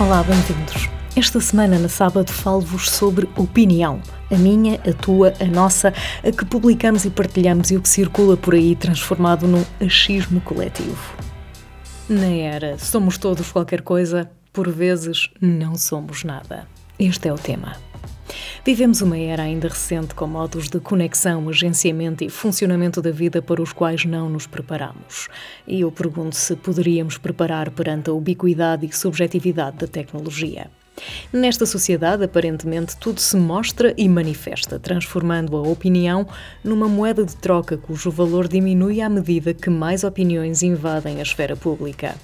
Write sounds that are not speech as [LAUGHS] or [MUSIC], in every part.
Olá, bem-vindos. Esta semana, na sábado, falo-vos sobre opinião. A minha, a tua, a nossa, a que publicamos e partilhamos e o que circula por aí transformado num achismo coletivo. Na era somos todos qualquer coisa, por vezes não somos nada. Este é o tema. Vivemos uma era ainda recente com modos de conexão, agenciamento e funcionamento da vida para os quais não nos preparamos. E eu pergunto se poderíamos preparar perante a ubiquidade e subjetividade da tecnologia. Nesta sociedade, aparentemente, tudo se mostra e manifesta, transformando a opinião numa moeda de troca cujo valor diminui à medida que mais opiniões invadem a esfera pública.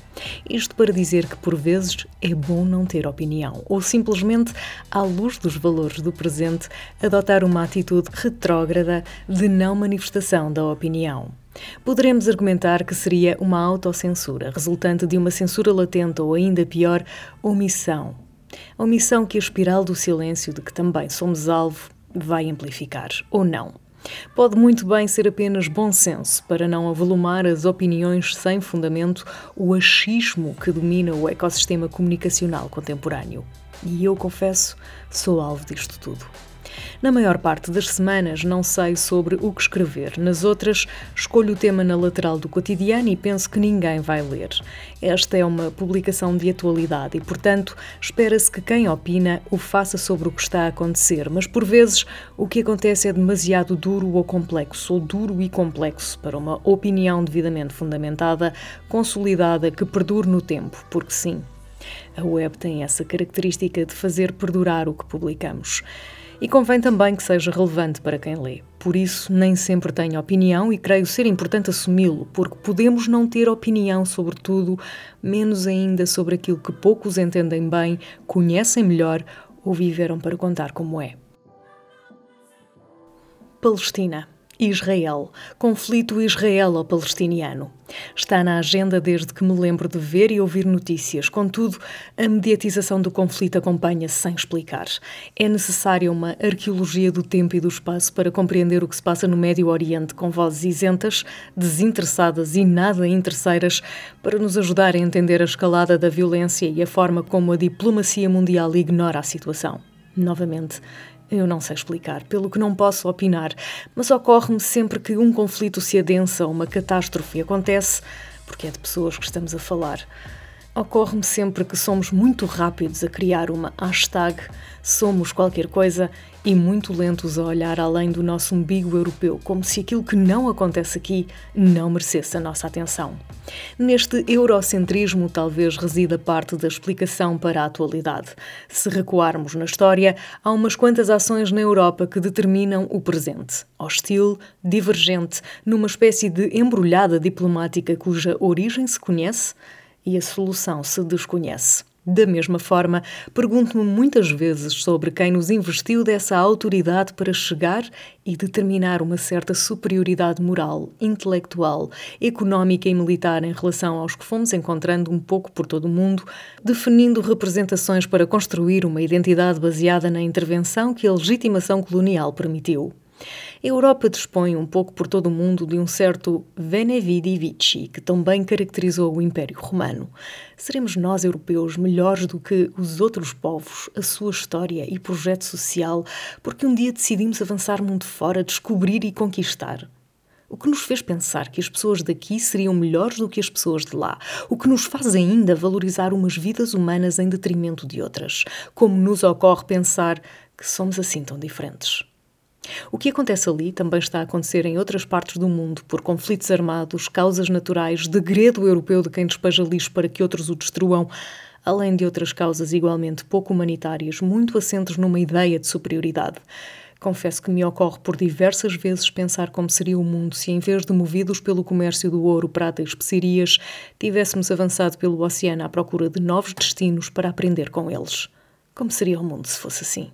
Isto para dizer que, por vezes, é bom não ter opinião, ou simplesmente, à luz dos valores do presente, adotar uma atitude retrógrada de não manifestação da opinião. Poderemos argumentar que seria uma autocensura, resultante de uma censura latente ou, ainda pior, omissão a omissão que a espiral do silêncio de que também somos alvo vai amplificar, ou não. Pode muito bem ser apenas bom senso para não avolumar as opiniões sem fundamento, o achismo que domina o ecossistema comunicacional contemporâneo. E eu confesso, sou alvo disto tudo. Na maior parte das semanas não sei sobre o que escrever, nas outras escolho o tema na lateral do cotidiano e penso que ninguém vai ler. Esta é uma publicação de atualidade e, portanto, espera-se que quem opina o faça sobre o que está a acontecer, mas por vezes o que acontece é demasiado duro ou complexo, ou duro e complexo para uma opinião devidamente fundamentada, consolidada, que perdure no tempo, porque sim. A web tem essa característica de fazer perdurar o que publicamos. E convém também que seja relevante para quem lê. Por isso, nem sempre tenho opinião e creio ser importante assumi-lo, porque podemos não ter opinião sobre tudo, menos ainda sobre aquilo que poucos entendem bem, conhecem melhor ou viveram para contar como é. Palestina. Israel, conflito israelo-palestiniano. Está na agenda desde que me lembro de ver e ouvir notícias. Contudo, a mediatização do conflito acompanha-se sem explicar. É necessária uma arqueologia do tempo e do espaço para compreender o que se passa no Médio Oriente, com vozes isentas, desinteressadas e nada interesseiras, para nos ajudar a entender a escalada da violência e a forma como a diplomacia mundial ignora a situação. Novamente, eu não sei explicar, pelo que não posso opinar, mas ocorre-me sempre que um conflito se adensa uma catástrofe acontece, porque é de pessoas que estamos a falar. Ocorre-me sempre que somos muito rápidos a criar uma hashtag somos qualquer coisa e muito lentos a olhar além do nosso umbigo europeu, como se aquilo que não acontece aqui não merecesse a nossa atenção. Neste eurocentrismo talvez resida parte da explicação para a atualidade. Se recuarmos na história, há umas quantas ações na Europa que determinam o presente. Hostil, divergente, numa espécie de embrulhada diplomática cuja origem se conhece, e a solução se desconhece. Da mesma forma, pergunto-me muitas vezes sobre quem nos investiu dessa autoridade para chegar e determinar uma certa superioridade moral, intelectual, económica e militar em relação aos que fomos encontrando um pouco por todo o mundo, definindo representações para construir uma identidade baseada na intervenção que a legitimação colonial permitiu. A Europa dispõe um pouco por todo o mundo de um certo Vene Vidi Vici, que também caracterizou o Império Romano. Seremos nós, europeus, melhores do que os outros povos, a sua história e projeto social, porque um dia decidimos avançar mundo fora, descobrir e conquistar? O que nos fez pensar que as pessoas daqui seriam melhores do que as pessoas de lá. O que nos faz ainda valorizar umas vidas humanas em detrimento de outras. Como nos ocorre pensar que somos assim tão diferentes. O que acontece ali também está a acontecer em outras partes do mundo por conflitos armados, causas naturais, degredo europeu de quem despeja lixo para que outros o destruam, além de outras causas igualmente pouco humanitárias, muito assentes numa ideia de superioridade. Confesso que me ocorre por diversas vezes pensar como seria o mundo se, em vez de movidos pelo comércio do ouro, prata e especiarias, tivéssemos avançado pelo oceano à procura de novos destinos para aprender com eles. Como seria o mundo se fosse assim?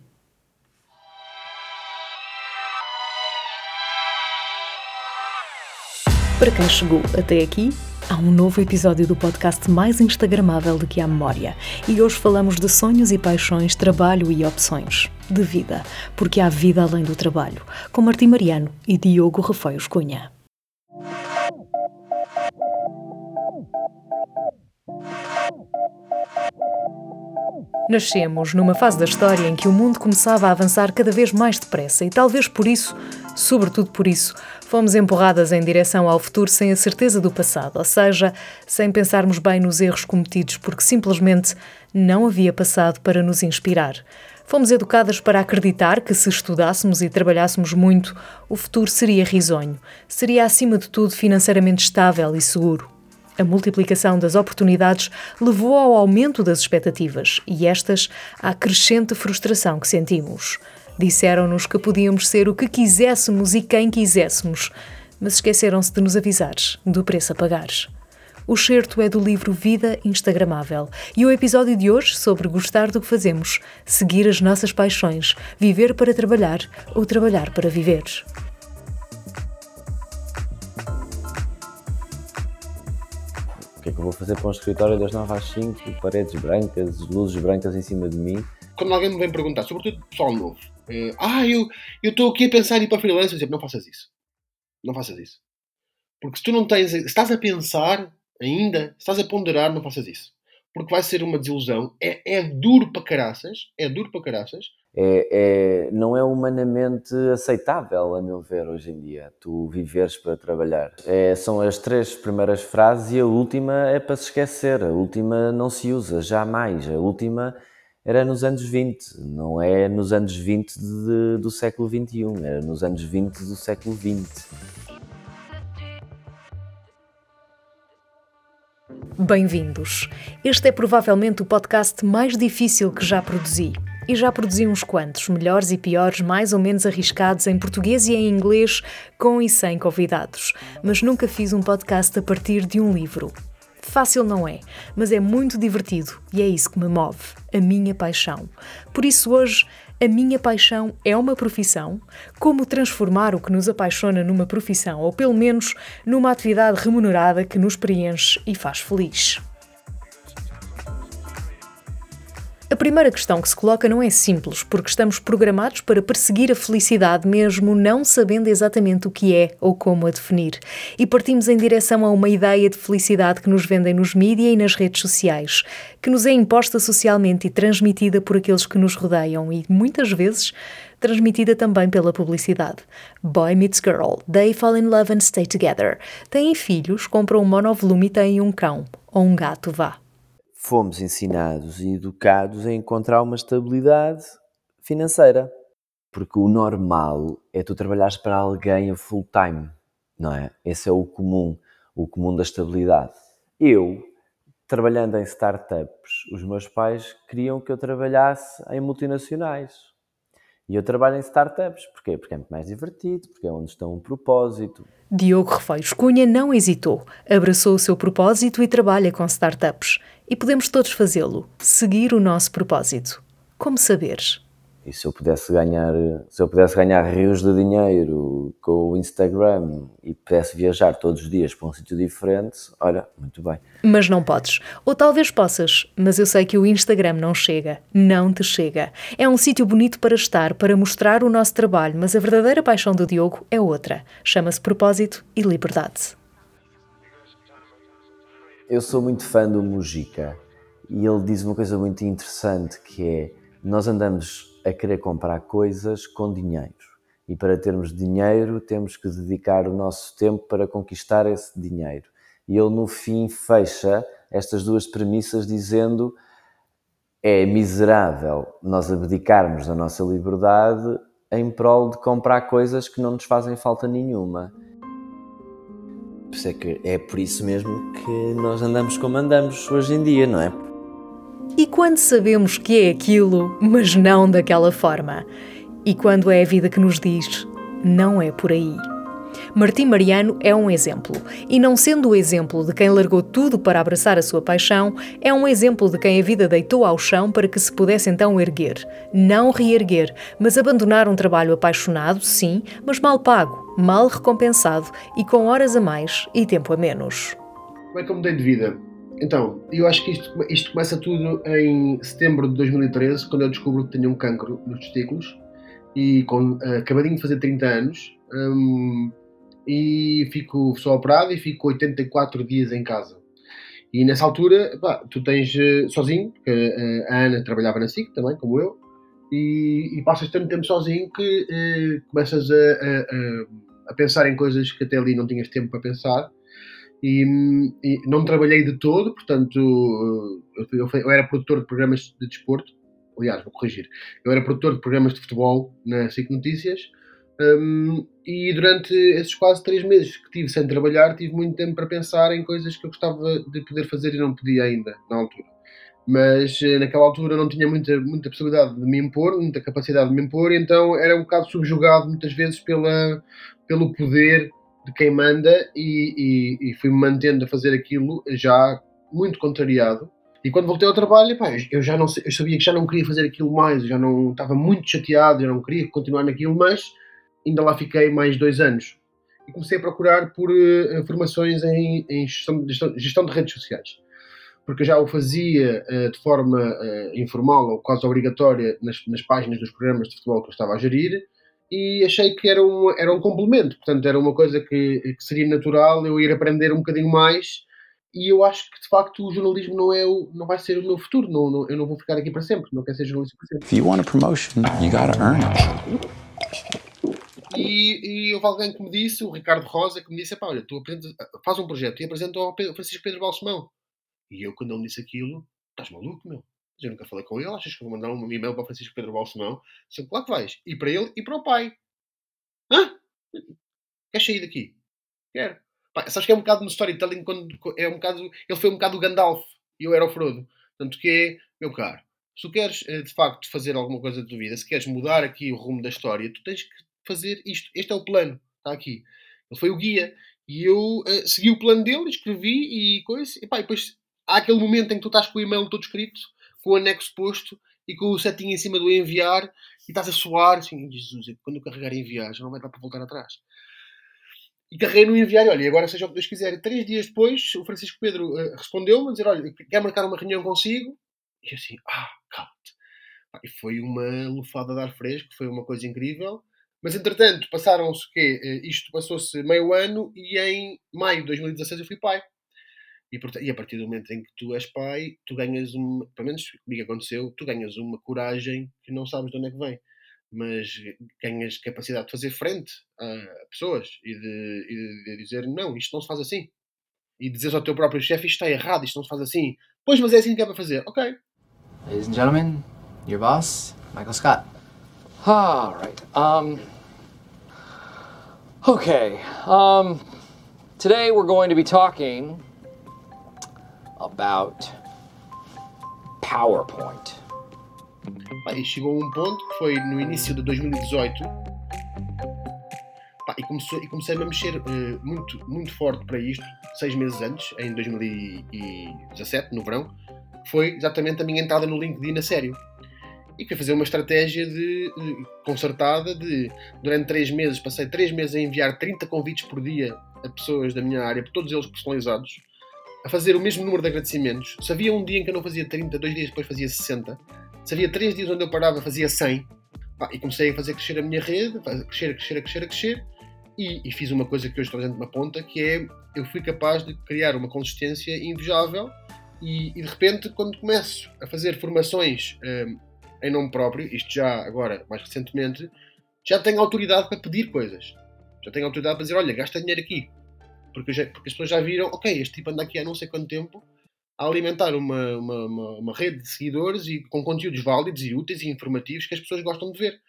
Para quem chegou até aqui, há um novo episódio do podcast mais instagramável do que a memória. E hoje falamos de sonhos e paixões, trabalho e opções. De vida, porque há vida além do trabalho. Com Martim Mariano e Diogo Refeios Cunha. Nascemos numa fase da história em que o mundo começava a avançar cada vez mais depressa e talvez por isso, sobretudo por isso, fomos empurradas em direção ao futuro sem a certeza do passado, ou seja, sem pensarmos bem nos erros cometidos porque simplesmente não havia passado para nos inspirar. Fomos educadas para acreditar que, se estudássemos e trabalhássemos muito, o futuro seria risonho, seria acima de tudo financeiramente estável e seguro. A multiplicação das oportunidades levou ao aumento das expectativas e estas à crescente frustração que sentimos. Disseram-nos que podíamos ser o que quiséssemos e quem quiséssemos, mas esqueceram-se de nos avisar do preço a pagar. O certo é do livro Vida Instagramável e o episódio de hoje sobre gostar do que fazemos, seguir as nossas paixões, viver para trabalhar ou trabalhar para viver. O que é que eu vou fazer para um escritório das 9 às 5, paredes brancas, luzes brancas em cima de mim? Quando alguém me vem perguntar, sobretudo pessoal novo, eh, ah, eu estou aqui a pensar em ir para freelancer, eu não faças isso. Não faças isso. Porque se tu não tens, estás a pensar, ainda, estás a ponderar, não faças isso. Porque vai ser uma desilusão. É, é duro para caraças. É duro para caraças. É, é, não é humanamente aceitável, a meu ver, hoje em dia, tu viveres para trabalhar. É, são as três primeiras frases e a última é para se esquecer. A última não se usa jamais. A última era nos anos 20, não é nos anos 20 de, do século 21, era nos anos 20 do século 20. Bem-vindos. Este é provavelmente o podcast mais difícil que já produzi. E já produzi uns quantos, melhores e piores, mais ou menos arriscados em português e em inglês, com e sem convidados. Mas nunca fiz um podcast a partir de um livro. Fácil não é, mas é muito divertido e é isso que me move, a minha paixão. Por isso hoje a minha paixão é uma profissão? Como transformar o que nos apaixona numa profissão, ou pelo menos numa atividade remunerada que nos preenche e faz feliz? A primeira questão que se coloca não é simples, porque estamos programados para perseguir a felicidade mesmo não sabendo exatamente o que é ou como a definir. E partimos em direção a uma ideia de felicidade que nos vendem nos mídias e nas redes sociais, que nos é imposta socialmente e transmitida por aqueles que nos rodeiam e, muitas vezes, transmitida também pela publicidade. Boy meets girl, they fall in love and stay together. Têm filhos, compram um monovolume e têm um cão. Ou um gato, vá fomos ensinados e educados a encontrar uma estabilidade financeira. Porque o normal é tu trabalhares para alguém a full time, não é? Esse é o comum, o comum da estabilidade. Eu, trabalhando em startups, os meus pais queriam que eu trabalhasse em multinacionais. E eu trabalho em startups. Porquê? Porque é muito mais divertido, porque é onde está um propósito. Diogo Refeiros Cunha não hesitou, abraçou o seu propósito e trabalha com startups. E podemos todos fazê-lo, seguir o nosso propósito. Como saberes? E se eu pudesse ganhar, se eu pudesse ganhar rios de dinheiro com o Instagram e pudesse viajar todos os dias para um sítio diferente, olha, muito bem. Mas não podes. Ou talvez possas, mas eu sei que o Instagram não chega. Não te chega. É um sítio bonito para estar, para mostrar o nosso trabalho, mas a verdadeira paixão do Diogo é outra. Chama-se propósito e liberdade. Eu sou muito fã do Mujica e ele diz uma coisa muito interessante que é nós andamos a querer comprar coisas com dinheiro. E para termos dinheiro, temos que dedicar o nosso tempo para conquistar esse dinheiro. E ele, no fim, fecha estas duas premissas dizendo é miserável nós abdicarmos da nossa liberdade em prol de comprar coisas que não nos fazem falta nenhuma. É por isso mesmo que nós andamos como andamos hoje em dia, não é? E quando sabemos que é aquilo, mas não daquela forma? E quando é a vida que nos diz, não é por aí? Martim Mariano é um exemplo. E não sendo o exemplo de quem largou tudo para abraçar a sua paixão, é um exemplo de quem a vida deitou ao chão para que se pudesse então erguer. Não reerguer, mas abandonar um trabalho apaixonado, sim, mas mal pago, mal recompensado e com horas a mais e tempo a menos. Como é que eu mudei de vida? Então, eu acho que isto, isto começa tudo em setembro de 2013, quando eu descubro que tenho um cancro nos testículos e com, uh, acabadinho de fazer 30 anos um, e fico, sou operado e fico 84 dias em casa. E nessa altura, pá, tu tens uh, sozinho, porque uh, a Ana trabalhava na SIC também, como eu, e, e passas tanto tempo sozinho que começas a, a, a, pensar em coisas que até ali não tinhas tempo para pensar. E, e não trabalhei de todo, portanto, eu, eu, era produtor de programas de desporto. Aliás, vou corrigir. Eu era produtor de programas de futebol na SIC Notícias um, e durante esses quase três meses que tive sem trabalhar, tive muito tempo para pensar em coisas que eu gostava de poder fazer e não podia ainda, na altura. Mas eh, naquela altura não tinha muita, muita possibilidade de me impor, muita capacidade de me impor, então era um bocado subjugado muitas vezes pela, pelo poder de quem manda e, e, e fui-me mantendo a fazer aquilo já muito contrariado. E quando voltei ao trabalho, pá, eu já não eu sabia que já não queria fazer aquilo mais, eu já não estava muito chateado, eu não queria continuar naquilo, mas ainda lá fiquei mais dois anos. E comecei a procurar por uh, formações em, em gestão, de, gestão, de redes sociais. Porque eu já o fazia uh, de forma uh, informal ou quase obrigatória nas, nas, páginas dos programas de futebol que eu estava a gerir e achei que era um, era um complemento. Portanto, era uma coisa que, que seria natural eu ir aprender um bocadinho mais e eu acho que de facto o jornalismo não é o, não vai ser o meu futuro, não, não, eu não vou ficar aqui para sempre, não quero ser jornalista para sempre. If you want a promotion, you gotta earn it. E, e houve alguém que me disse, o Ricardo Rosa, que me disse: pá, olha, tu faz um projeto e apresenta ao Francisco Pedro Balsemão. E eu, quando ele me disse aquilo, estás maluco, meu? Eu nunca falei com ele, achas que vou mandar um e-mail para o Francisco Pedro Balsemão? Disse, claro que vais. E para ele e para o pai. Hã? Queres sair daqui? Quero. Pá, sabes que é um bocado no storytelling, quando é um bocado, ele foi um bocado o Gandalf e eu era o Frodo. Portanto, que é, meu caro, se tu queres eh, de facto fazer alguma coisa da tua vida, se queres mudar aqui o rumo da história, tu tens que fazer isto. Este é o plano, está aqui. Ele foi o guia. E eu uh, segui o plano dele, escrevi e coisa. E, pá, e depois há aquele momento em que tu estás com o e-mail todo escrito, com o anexo posto e com o setinho em cima do enviar e estás a suar. Assim, Jesus, quando eu carregar enviar já não vai dar para voltar atrás. E carreguei no enviar, e agora seja o que Deus quiser. E três dias depois, o Francisco Pedro uh, respondeu-me dizer: Olha, quer marcar uma reunião consigo? E eu assim, ah, calma. E foi uma lufada de ar fresco, foi uma coisa incrível. Mas entretanto, passaram-se o quê? Eh, isto passou-se meio ano e em maio de 2016 eu fui pai. E, e, a partir do momento em que tu és pai, tu ganhas uma, pelo menos comigo aconteceu, tu ganhas uma coragem que não sabes de onde é que vem. Mas ganhas capacidade de fazer frente a pessoas e de, e de dizer não, isto não se faz assim. E dizeres ao teu próprio chefe isto está errado, isto não se faz assim. Pois, mas é assim que é para fazer. Ok. Ladies and gentlemen, your boss, Michael Scott. All right. Um, Okay, um, today we're going to be talking about PowerPoint. e chegou um ponto que foi no início de 2018 pá, e, começou, e comecei a mexer uh, muito, muito forte para isto, seis meses antes, em 2017, no verão, foi exatamente a minha entrada no LinkedIn a sério e fui fazer uma estratégia de, de, concertada de durante três meses, passei três meses a enviar 30 convites por dia a pessoas da minha área, todos eles personalizados, a fazer o mesmo número de agradecimentos. Se havia um dia em que eu não fazia 30, dois dias depois fazia 60. Se havia três dias onde eu parava, fazia 100. e comecei a fazer crescer a minha rede, a crescer, a crescer, a crescer, crescer. E, e fiz uma coisa que hoje estou dentro de uma ponta, que é eu fui capaz de criar uma consistência invejável e, e de repente, quando começo a fazer formações hum, em nome próprio, isto já agora, mais recentemente, já tenho autoridade para pedir coisas. Já tenho autoridade para dizer, olha, gasta dinheiro aqui. Porque, já, porque as pessoas já viram, ok, este tipo anda aqui há não sei quanto tempo a alimentar uma, uma, uma, uma rede de seguidores e com conteúdos válidos e úteis e informativos que as pessoas gostam de ver.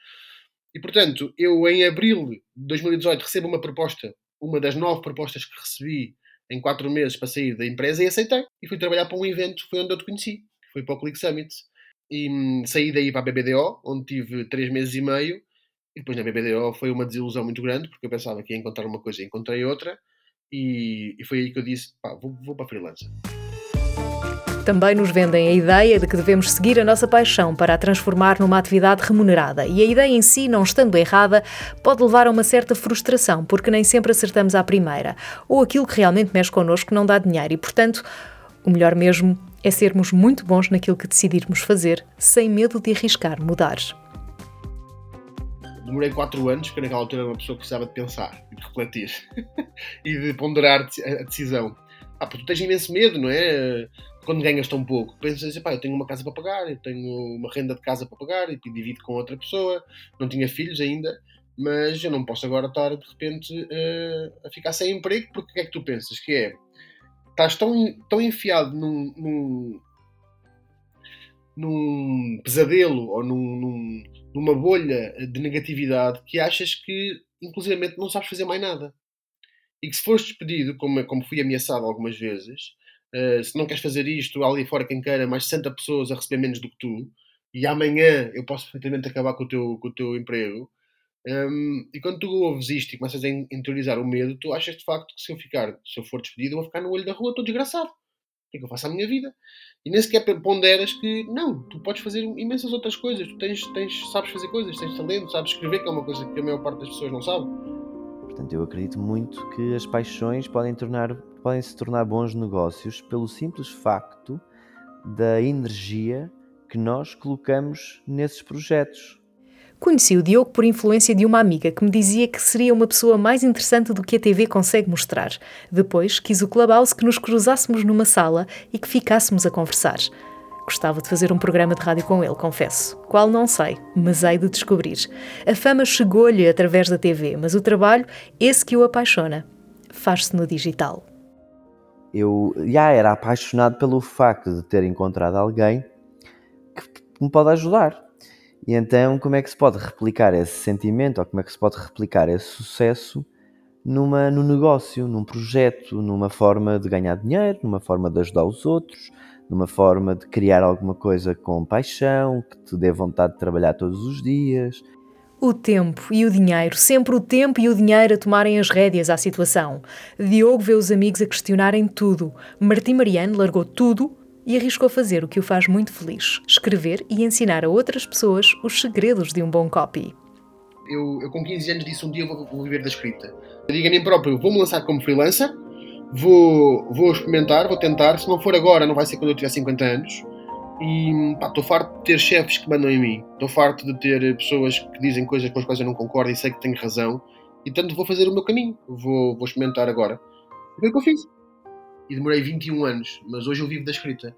E portanto, eu em abril de 2018 recebo uma proposta, uma das nove propostas que recebi em quatro meses para sair da empresa e aceitei. E fui trabalhar para um evento, foi onde eu te conheci, foi para o Click Summit e hum, saí daí para a BBDO, onde tive três meses e meio. E depois na BBDO foi uma desilusão muito grande, porque eu pensava que ia encontrar uma coisa e encontrei outra. E, e foi aí que eu disse: pá, vou, vou para a freelancer. Também nos vendem a ideia de que devemos seguir a nossa paixão para a transformar numa atividade remunerada. E a ideia em si, não estando errada, pode levar a uma certa frustração, porque nem sempre acertamos à primeira. Ou aquilo que realmente mexe connosco não dá dinheiro e, portanto, o melhor mesmo é sermos muito bons naquilo que decidirmos fazer, sem medo de arriscar mudar. Demorei 4 anos, porque naquela altura era uma pessoa que precisava de pensar e de refletir [LAUGHS] e de ponderar a decisão. Ah, porque tu tens imenso medo, não é? Quando ganhas tão pouco. Pensas assim, pá, eu tenho uma casa para pagar, eu tenho uma renda de casa para pagar e divido com outra pessoa. Não tinha filhos ainda, mas eu não posso agora estar de repente uh, a ficar sem emprego, porque o que é que tu pensas? Que é, estás tão, tão enfiado num, num, num pesadelo ou num, num, numa bolha de negatividade que achas que, inclusivamente, não sabes fazer mais nada e que se fores despedido, como, como fui ameaçado algumas vezes, uh, se não queres fazer isto, ali fora quem queira, mais 60 pessoas a receber menos do que tu, e amanhã eu posso perfeitamente acabar com o teu, com o teu emprego. Um, ehm, e quando tu ouves isto e começas a interiorizar o medo, tu achas de facto que se eu ficar, se eu for despedido, eu vou ficar no olho da rua, estou desgraçado. Que é que eu faço à minha vida? E nem sequer ponderas que não, tu podes fazer imensas outras coisas, tu tens, tens, sabes fazer coisas, tens talento, sabes escrever, que é uma coisa que a maior parte das pessoas não sabe. Portanto, eu acredito muito que as paixões podem, tornar, podem se tornar bons negócios pelo simples facto da energia que nós colocamos nesses projetos. Conheci o Diogo por influência de uma amiga que me dizia que seria uma pessoa mais interessante do que a TV consegue mostrar. Depois quis o Clubhouse que nos cruzássemos numa sala e que ficássemos a conversar. Gostava de fazer um programa de rádio com ele, confesso. Qual não sei, mas hei de descobrir. A fama chegou-lhe através da TV, mas o trabalho, esse que o apaixona, faz-se no digital. Eu já era apaixonado pelo facto de ter encontrado alguém que me pode ajudar. E então, como é que se pode replicar esse sentimento, ou como é que se pode replicar esse sucesso numa, num negócio, num projeto, numa forma de ganhar dinheiro, numa forma de ajudar os outros, numa forma de criar alguma coisa com paixão, que te dê vontade de trabalhar todos os dias. O tempo e o dinheiro, sempre o tempo e o dinheiro a tomarem as rédeas à situação. Diogo vê os amigos a questionarem tudo. Martim Mariano largou tudo e arriscou fazer o que o faz muito feliz: escrever e ensinar a outras pessoas os segredos de um bom copy. Eu, eu com 15 anos disse um dia vou, vou viver da escrita. Eu digo a mim próprio, vou-me lançar como freelancer, vou, vou experimentar, vou tentar. Se não for agora, não vai ser quando eu tiver 50 anos. E estou farto de ter chefes que mandam em mim. Estou farto de ter pessoas que dizem coisas com as quais eu não concordo e sei que tenho razão. E tanto vou fazer o meu caminho. Vou, vou experimentar agora. E foi o que eu fiz. E demorei 21 anos, mas hoje eu vivo da escrita.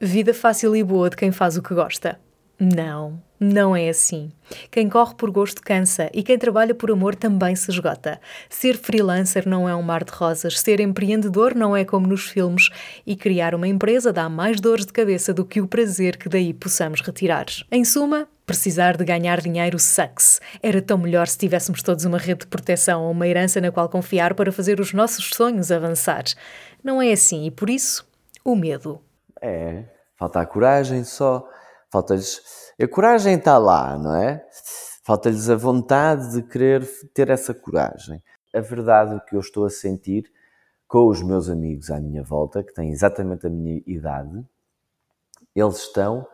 Vida fácil e boa de quem faz o que gosta. Não, não é assim. Quem corre por gosto cansa e quem trabalha por amor também se esgota. Ser freelancer não é um mar de rosas, ser empreendedor não é como nos filmes e criar uma empresa dá mais dores de cabeça do que o prazer que daí possamos retirar. Em suma, precisar de ganhar dinheiro sucks. Era tão melhor se tivéssemos todos uma rede de proteção ou uma herança na qual confiar para fazer os nossos sonhos avançar. Não é assim e por isso, o medo. É, falta a coragem só falta-lhes. A coragem está lá, não é? Falta-lhes a vontade de querer ter essa coragem. A verdade, o que eu estou a sentir com os meus amigos à minha volta, que têm exatamente a minha idade, eles estão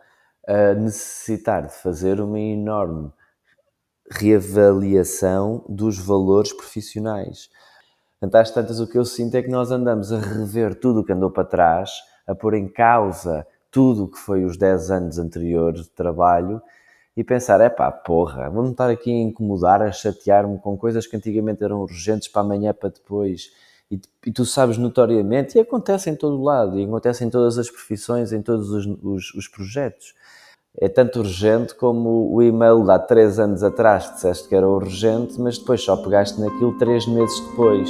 a necessitar de fazer uma enorme reavaliação dos valores profissionais. Portanto, às tantas, o que eu sinto é que nós andamos a rever tudo o que andou para trás, a pôr em causa tudo o que foi os 10 anos anteriores de trabalho e pensar, é pá, porra, vou-me estar aqui a incomodar, a chatear-me com coisas que antigamente eram urgentes para amanhã, para depois. E, e, tu sabes notoriamente, e acontece em todo lado, e acontece em todas as profissões, em todos os, os, os projetos. É tanto urgente como o e-mail de há 3 anos atrás disseste que era urgente, mas depois só pegaste naquilo 3 meses depois.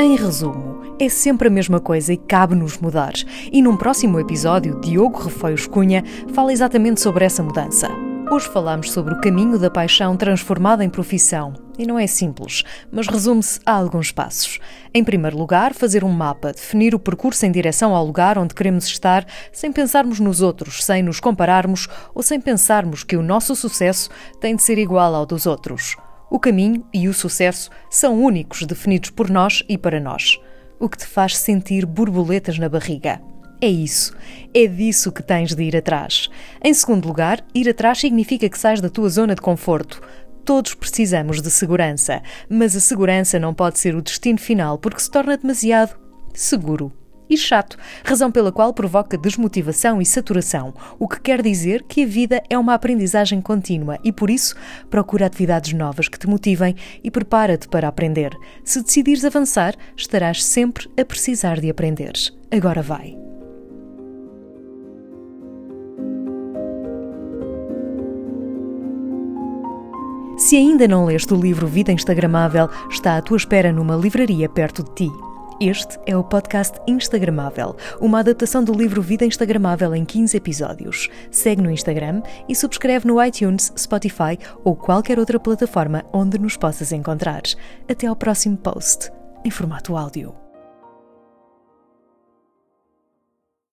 Em resumo, é sempre a mesma coisa e cabe-nos mudar. E num próximo episódio, Diogo Refeios Cunha fala exatamente sobre essa mudança. Hoje falamos sobre o caminho da paixão transformada em profissão. E não é simples, mas resume-se a alguns passos. Em primeiro lugar, fazer um mapa, definir o percurso em direção ao lugar onde queremos estar, sem pensarmos nos outros, sem nos compararmos ou sem pensarmos que o nosso sucesso tem de ser igual ao dos outros. O caminho e o sucesso são únicos, definidos por nós e para nós. O que te faz sentir borboletas na barriga. É isso. É disso que tens de ir atrás. Em segundo lugar, ir atrás significa que sais da tua zona de conforto. Todos precisamos de segurança, mas a segurança não pode ser o destino final porque se torna demasiado seguro. E chato, razão pela qual provoca desmotivação e saturação, o que quer dizer que a vida é uma aprendizagem contínua e, por isso, procura atividades novas que te motivem e prepara-te para aprender. Se decidires avançar, estarás sempre a precisar de aprender. Agora vai. Se ainda não leste o livro Vida Instagramável, está à tua espera numa livraria perto de ti. Este é o podcast Instagramável, uma adaptação do livro Vida Instagramável em 15 episódios. Segue no Instagram e subscreve no iTunes, Spotify ou qualquer outra plataforma onde nos possas encontrar. Até ao próximo post, em formato áudio.